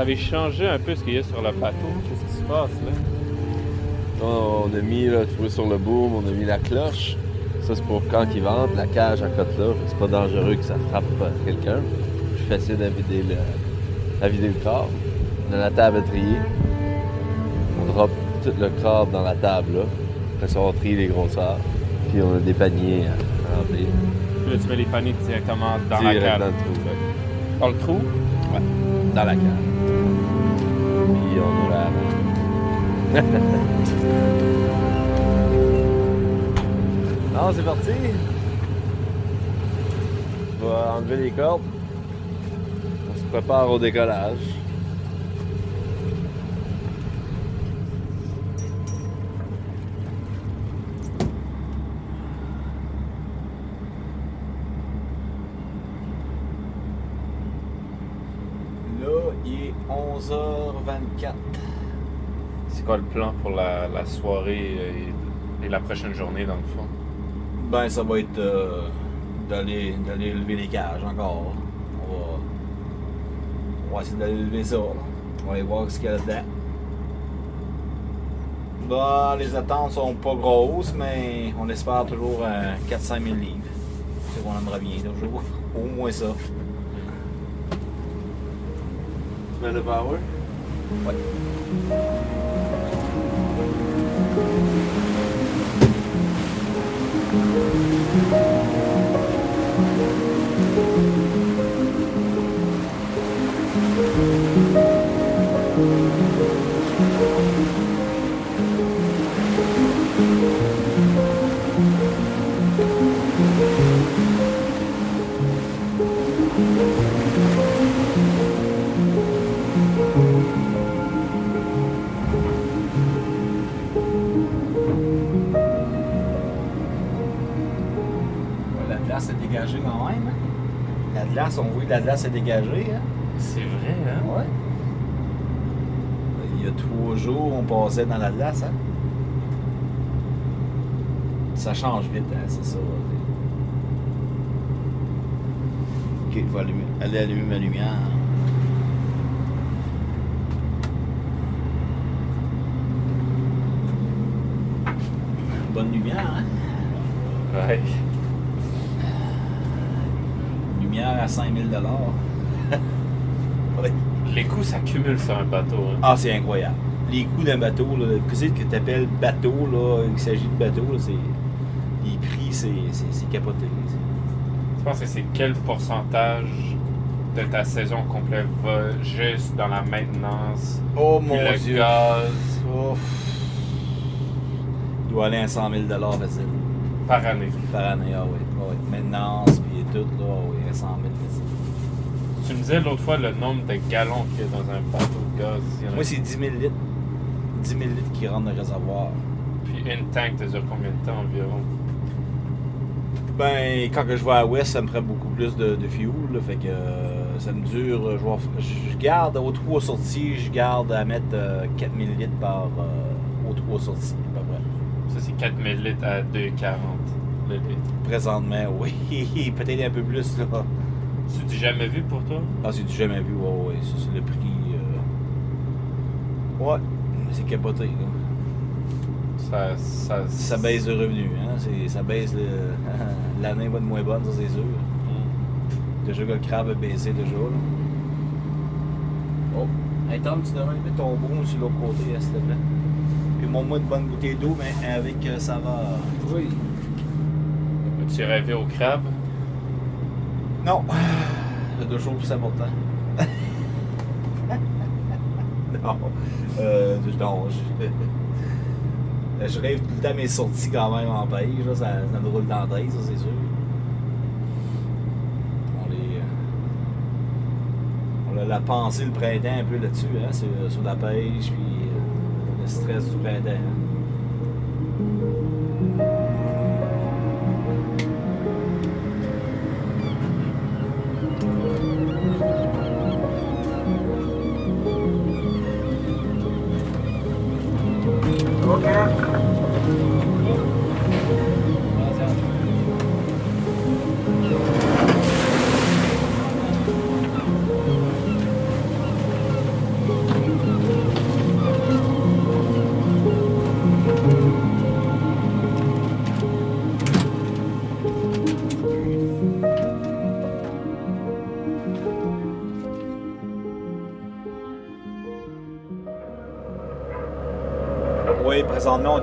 avez changé un peu ce qu'il y a sur le bateau. Qu'est-ce qui se passe là? On a mis, là, tu vois, sur le boom, on a mis la cloche. Ça, c'est pour quand il vente, la cage à côté là. C'est pas dangereux que ça frappe quelqu'un. Plus facile à vider le, à vider le corps. On a la table à trier. On drop tout le corps dans la table, là. Après ça, on trie les grosseurs. Puis on a des paniers à remplir. Puis là, tu mets les paniers directement dans Direct la cale. dans le trou. ouais. Dans le trou? Dans la cage. Non, c'est parti. On va enlever les cordes. On se prépare au décollage. Là, il est 11h24. C'est quoi le plan pour la, la soirée et, et la prochaine journée dans le fond? Ben, ça va être euh, d'aller d'aller lever les cages encore. On va, on va essayer d'aller lever ça. On va aller voir ce qu'il y a dedans. Bah, les attentes sont pas grosses, mais on espère toujours euh, 400 000 livres. C'est qu'on aimerait bien, toujours. Au moins ça. Tu mets le power? Ouais. La que la glace est dégagée. Hein? C'est vrai, hein? Ouais. Il y a trois jours, on passait dans la glace. Hein? Ça change vite, hein, c'est ça. Ok, je vais allumer- aller allumer ma lumière. Bonne lumière, hein? Ouais. Lumière à 5000 Oui. Les coûts s'accumulent sur un bateau. Hein? Ah, c'est incroyable. Les coûts d'un bateau, là, qu'est-ce que tu appelles bateau, là, il s'agit de bateau, là, c'est. Les prix, c'est, c'est, c'est capoté. Tu penses que c'est quel pourcentage de ta saison complète va juste dans la maintenance, Oh le gaz? Il doit aller à 100 000 facile par année? par année. Ah oui, ah oui. Maintenance, puis tout, là, ah oui, à 100 000 facile. Tu me disais l'autre fois le nombre de gallons qu'il y a dans un bateau de gaz. Moi, c'est 10 000 litres. 10 000 litres qui rentrent dans le réservoir. Puis une tank, ça dure combien de temps environ? Ben, quand que je vais à Ouest, ça me prend beaucoup plus de, de fuel. là, fait que euh, ça me dure. euh, Je, vais- je garde aux trois sorties, je garde à mettre euh, 4000 litres par euh, aux trois sorties, à peu près. Ça, c'est 4000 litres à 2,40 le litre. Présentement, oui. Peut-être un peu plus, là. Tu t'es jamais vu pour toi? Ah, c'est du jamais vu, ouais, ouais. Ça, c'est le prix. euh, Ouais, mais c'est capoté, là. Ça, ça, Ça baisse de revenus, hein. c'est- Ça baisse le- l'année va être moins bonne, ça, c'est sûr. Mm. Déjà que le crabe a baissé déjà. Là. Oh, hey Tom, tu devrais mettre ton boom sur l'autre côté, hein, s'il te plaît. Puis montre-moi une bonne bouteille d'eau, mais avec euh, ça va. Oui. As-tu rêvé au crabe? Non. C'est deux choses plus importantes. non. Euh, je... rêve tout le temps mes sorties quand même en. Là, ça, ça me roule dans la ça c'est sûr. On les. euh, On a la pensée le printemps un peu là-dessus, hein, sur, la pêche, puis euh, le stress du printemps.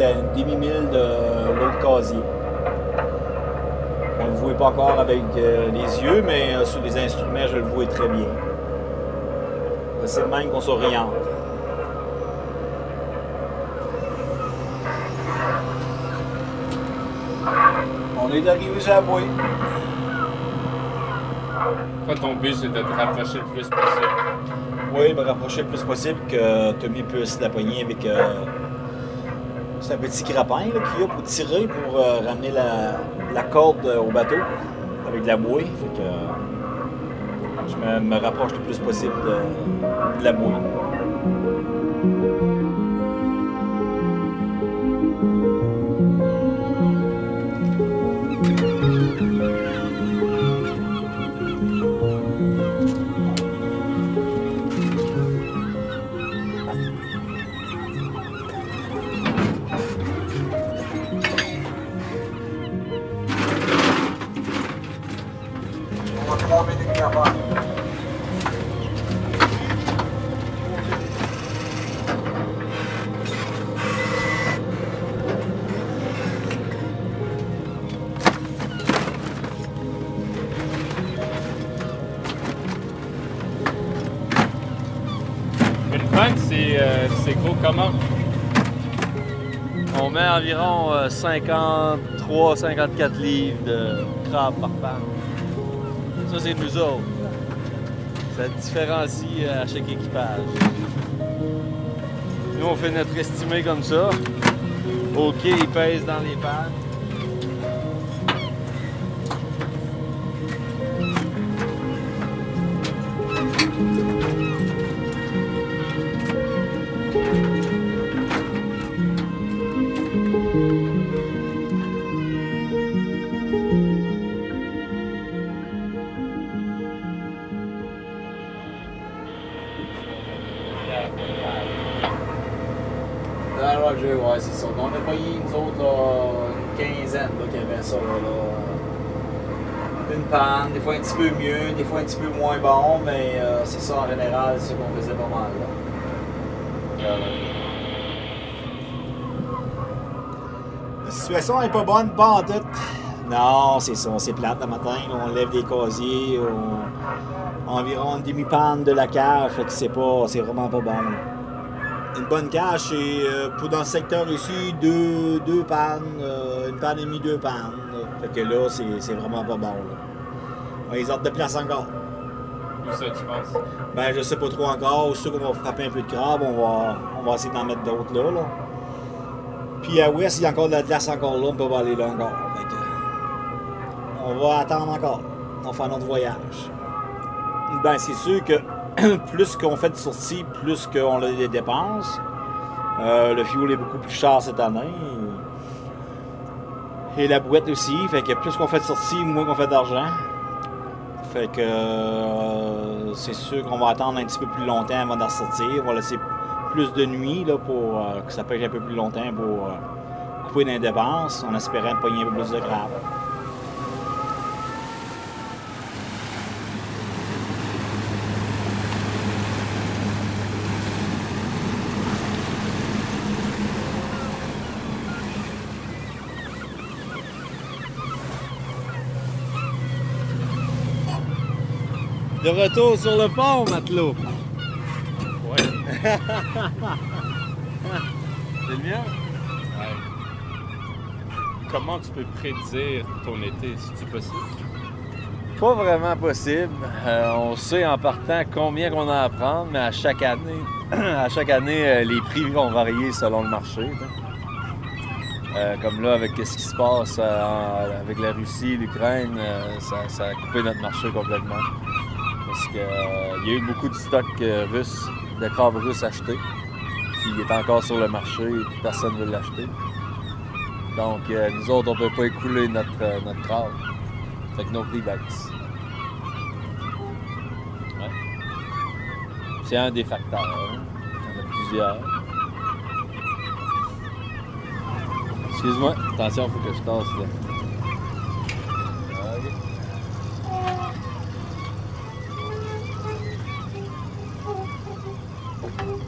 À une demi-mille de l'autre casier. On ne le voit pas encore avec euh, les yeux, mais euh, sur les instruments, je le vois très bien. C'est le même qu'on s'oriente. On est arrivé sur la bouée. Toi, ton but, c'est de te rapprocher le plus possible. Oui, me rapprocher le plus possible que Tommy puisse la poigner avec. euh, c'est un petit grappin qu'il y a pour tirer pour euh, ramener la, corde euh, au bateau avec de la bouée. Fait que euh, je me, me rapproche le plus possible de, de la bouée. C'est euh, gros comment? On met environ 53-54 livres de crabe par panne. Ça, c'est nous autres. Ça différencie euh, à chaque équipage. Nous, on fait notre estimé comme ça. OK, il pèse dans les pannes. Des fois un petit peu mieux, des fois un petit peu moins bon, mais euh, c'est ça en général, c'est ce qu'on faisait pas mal. La situation n'est pas bonne, pas en tout. Non, c'est ça, c'est plate le matin. on lève des casiers, on- environ une demi-panne de la cage, fait que c'est pas, c'est vraiment pas bon. Une bonne cage, c'est euh, pour dans le secteur ici, deux, deux pannes, euh, une panne et demie, deux pannes. Fait que là, c'est vraiment pas bon. Les ordres de place encore. Où ça, tu penses? Ben, je sais pas trop encore. Aussitôt qu'on va frapper un peu de crabe, on va, on va essayer d'en mettre d'autres là, là. Puis à ouest, il y a encore de la glace encore là, on peut pas aller là encore. Fait que, on va attendre encore. On va faire notre voyage. Ben, c'est sûr que plus qu'on fait de sorties, plus qu'on a des dépenses. Euh, le fuel est beaucoup plus cher cette année. Et la boîte aussi. Fait que plus qu'on fait de sorties, moins qu'on fait d'argent. Fait que euh, c'est sûr qu'on va attendre un petit peu plus longtemps avant d'en sortir. On va laisser plus de nuit là, pour euh, que ça pêche un peu plus longtemps pour euh, couper les dépenses en espérant pogner un peu plus de crabe. De retour sur le pont, matelot. Ouais. C'est le mien? Ouais. Comment tu peux prédire ton été, si c'est possible? Pas vraiment possible. Euh, on sait en partant combien qu'on a à prendre, mais à chaque année, à chaque année, euh, les prix vont varier selon le marché. tu. Euh, comme là, avec ce qui se passe euh, avec la Russie, l'Ukraine, ça, ça a coupé notre marché complètement. Parce qu'il y a eu beaucoup de stocks euh, russes, de crabes russes achetés. Il est encore sur le marché et personne ne veut l'acheter. Donc, euh, nous autres, on ne peut pas écouler notre, euh, notre crabe. Fait que nos prix. C'est un des facteurs. hein. Il y en a plusieurs. Excuse-moi, attention, faut que je tasse là. Ok.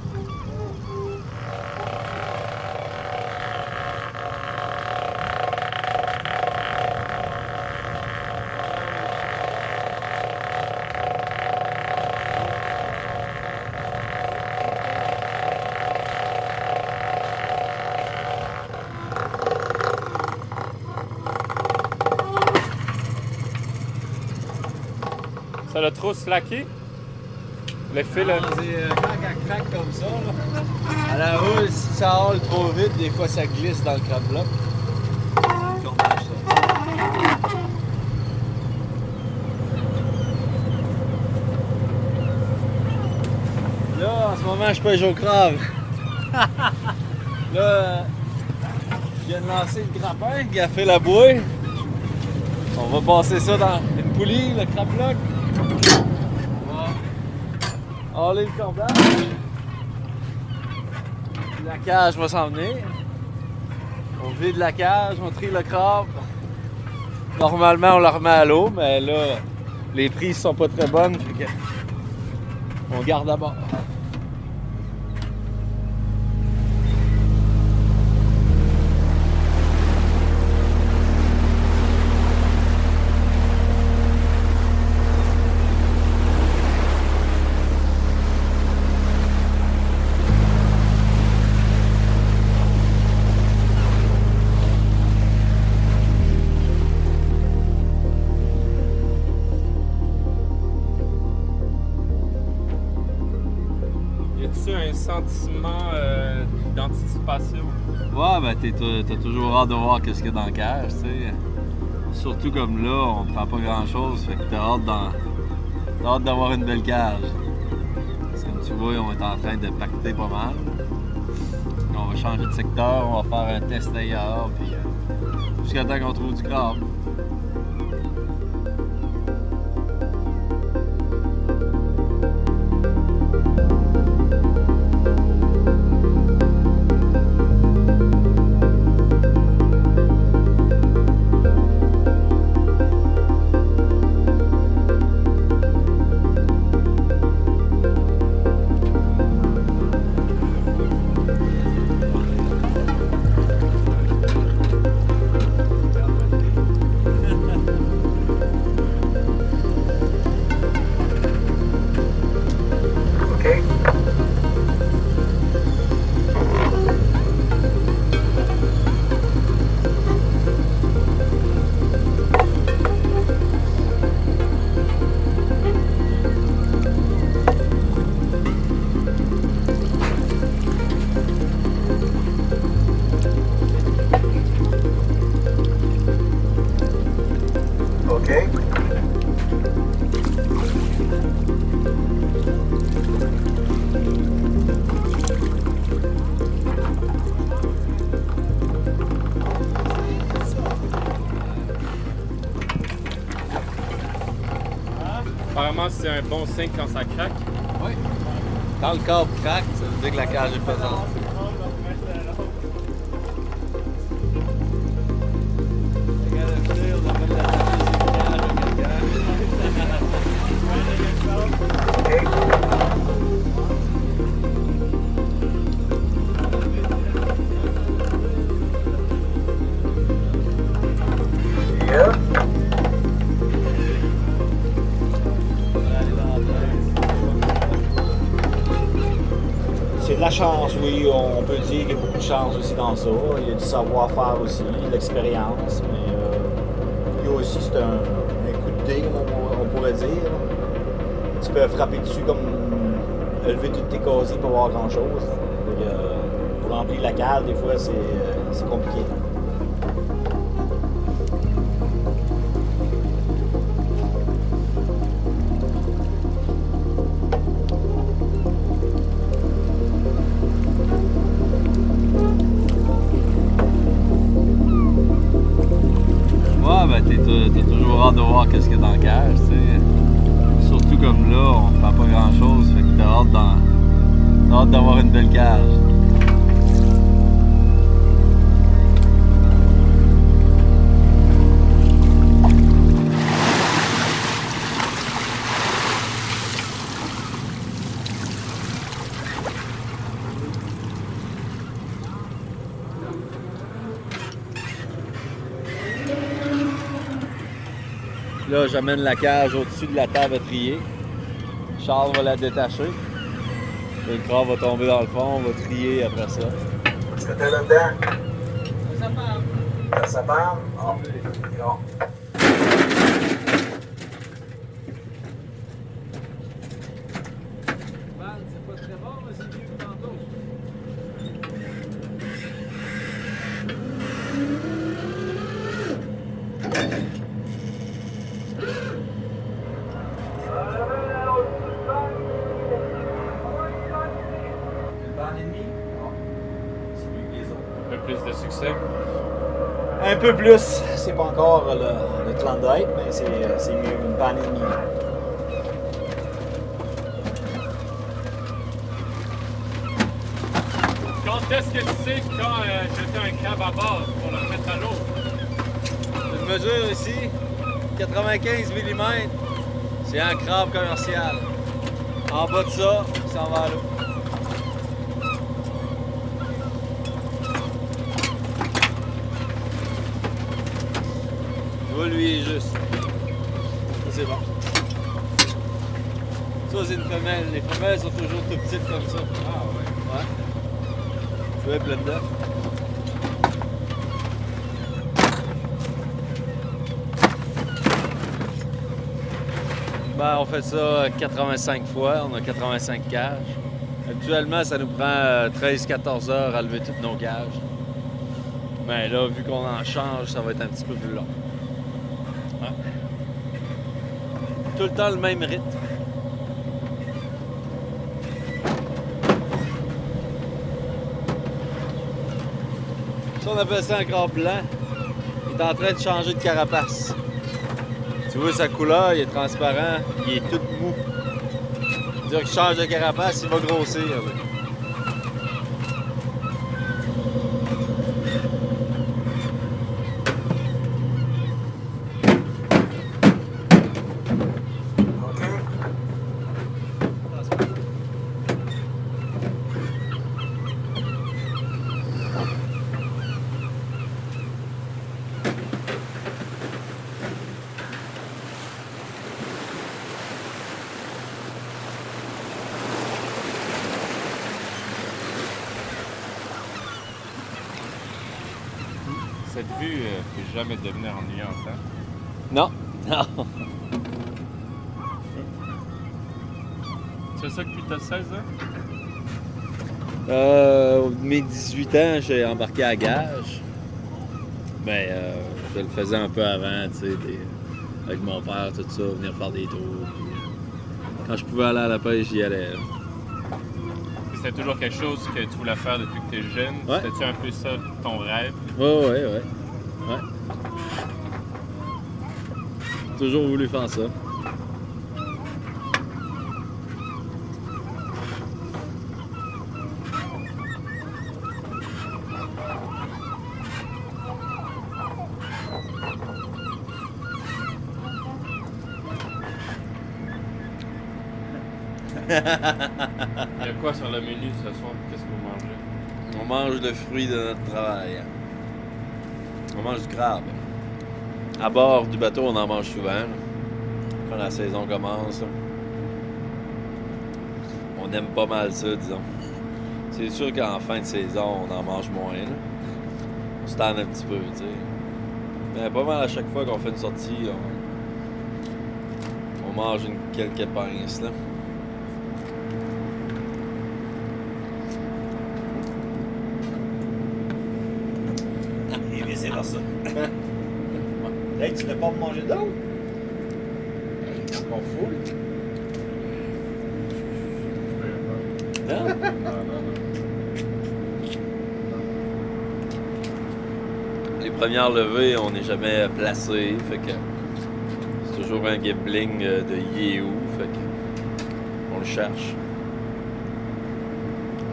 L'a trop slacké? Le fil, Ah, c'est, euh, quand elle craque comme ça, là, à la roule, si ça roule trop vite, des fois ça glisse dans le ça. Là, en ce moment, je pêche au crabe. là, je viens de lancer le grappin qui a fait la bouée. On va passer ça dans une poulie, le crab-bloc. On le cordage. La cage va s'en venir. On vide la cage, on trie le crabe. Normalement, on le remet à l'eau, mais là, les prises sont pas très bonnes. on garde à bord. Y a-tu un sentiment euh, d'anticipation? Ouais, ben t'as toujours hâte de voir qu'est-ce qu'il y a dans la cage, tu sais. Surtout comme là, on prend pas grand chose, fait que t'as hâte d'en- t'as hâte d'avoir une belle cage. Parce que Comme tu vois, on est en train de pacter pas mal. On va changer de secteur, on va faire un test ailleurs, puis euh, jusqu'à temps qu'on trouve du crabe. C'est un bon signe quand ça craque. Oui. Quand le câble craque, ça veut dire que la cage est pesante. La chance, oui. On peut dire qu'il y a beaucoup de chance aussi dans ça. Il y a du savoir-faire aussi, de l'expérience. Mais euh, il y a aussi c'est un, coup de dé, on, pourrait dire. Tu peux frapper dessus comme lever toutes tes casiers pour voir grand-chose. Euh, Pour remplir la cale, des fois, c'est euh, c'est compliqué. Là, j'amène la cage au-dessus de la table à trier. Charles va la détacher. Le crabe va tomber dans le fond, on va trier après ça. Est-ce que t'es là-dedans? Ça. Ça. plus de succès. Un peu plus. C'est pas encore le, le Klondike, mais c'est c'est mieux une panne et demie. Quand est-ce que tu sais quand euh, jeter un crabe à bord pour le remettre à l'eau? Une mesure ici, 95 mm, c'est un crabe commercial. En bas de ça, ça en va à l'eau. Vois, lui, est juste. Ça, c'est bon. Ça, c'est une femelle. Les femelles sont toujours tout petites comme ça. Ah ouais. Ouais. Tu vois, plein d'œufs. Ben, on fait ça 85 fois, on a 85 cages. Actuellement, ça nous prend 13-14 heures à lever toutes nos cages. Mais là, vu qu'on en change, ça va être un petit peu plus long. Ouais. Tout le temps le même rythme. Ça, on appelle ça un blanc. Il est en train de changer de carapace. Tu vois sa couleur, il est transparent, il est tout mou. C'est-à-dire qu'il change de carapace, il va grossir. OK. Cette vue euh, peut jamais devenir ennuyante. Hein? Non, non. C'est ça depuis t'as 16 ans? Euh, mes 18 ans, j'ai embarqué à gage. Mais euh, je le faisais un peu avant, tu sais, avec mon père, tout ça, venir faire des tours. puis, euh, quand je pouvais aller à la pêche, j'y allais. C'était toujours quelque chose que tu voulais faire depuis que tu es jeune? Ouais. C'était-tu un peu ça ton rêve? Ouais, ouais, ouais. Ouais. Toujours voulu faire ça. Il y a quoi sur le menu ce soir? Qu'est-ce que vous mangez? On mange le fruit de notre travail. On mange du crabe. À bord du bateau, on en mange souvent. Quand la saison commence. On aime pas mal ça, disons. C'est sûr qu'en fin de saison, on en mange moins. On se tanne un petit peu, tu sais. Mais pas mal à chaque fois qu'on fait une sortie, on, on mange une quelques pinces. Et vice versa. hey, tu veux pas me manger d'autres? Hey, encore full. Non? Les premières levées, on n'est jamais placé, fait que c'est toujours un gambling euh, de où, fait que on le cherche.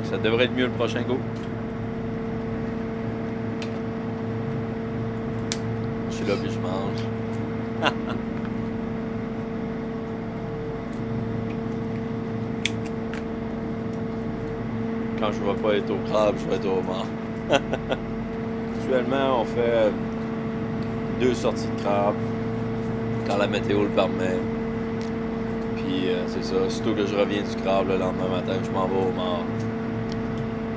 Ça devrait être mieux le prochain go. Je suis là puis je mange. Quand je vais pas être au crabe, je vais être au mort. Actuellement, on fait deux sorties de crabe quand la météo le permet. Puis euh, c'est ça, surtout que je reviens du crabe le lendemain matin, je m'en vais au mort.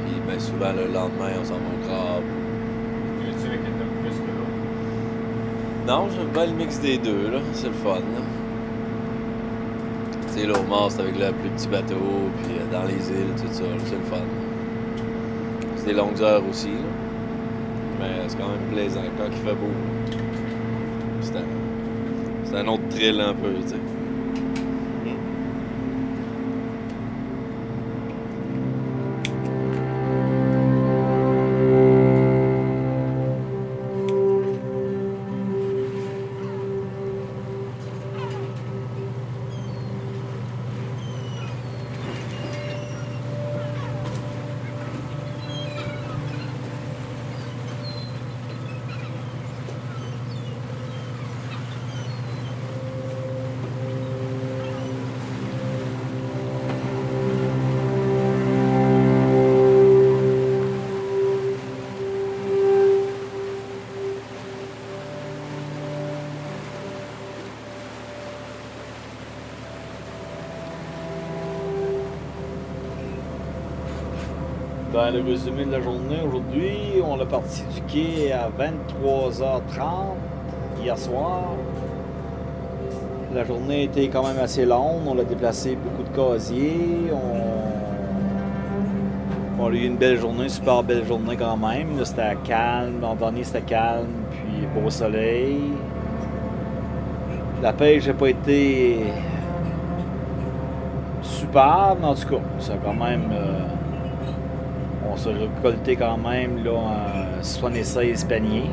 Puis bien souvent le lendemain, on s'en va au crabe. Avec t'aimes plus que l'autre? Non, j'aime bien le mix des deux, là. C'est le fun, là. Tu sais, là, au mort, c'est avec le plus petit bateau, puis euh, dans les îles, tout ça, c'est le fun. Des longues heures aussi. Mais c'est quand même plaisant quand il fait beau. C'est un, autre thrill un peu. Le résumé de la journée aujourd'hui, on est parti du quai à 23h30 hier soir. La journée était quand même assez longue. On a déplacé beaucoup de casiers. On, on a eu une belle journée, super belle journée quand même. C'était calme. L'an dernier, c'était calme, puis beau soleil. La pêche n'a pas été super, mais en tout cas, ça a quand même. euh, on s'est récolté quand même là, en 76 paniers.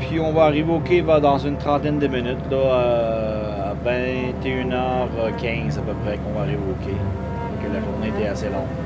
Puis on va arriver au quai dans une trentaine de minutes, là, euh, à 21h15 à peu près qu'on va arriver au quai. Donc la journée était assez longue.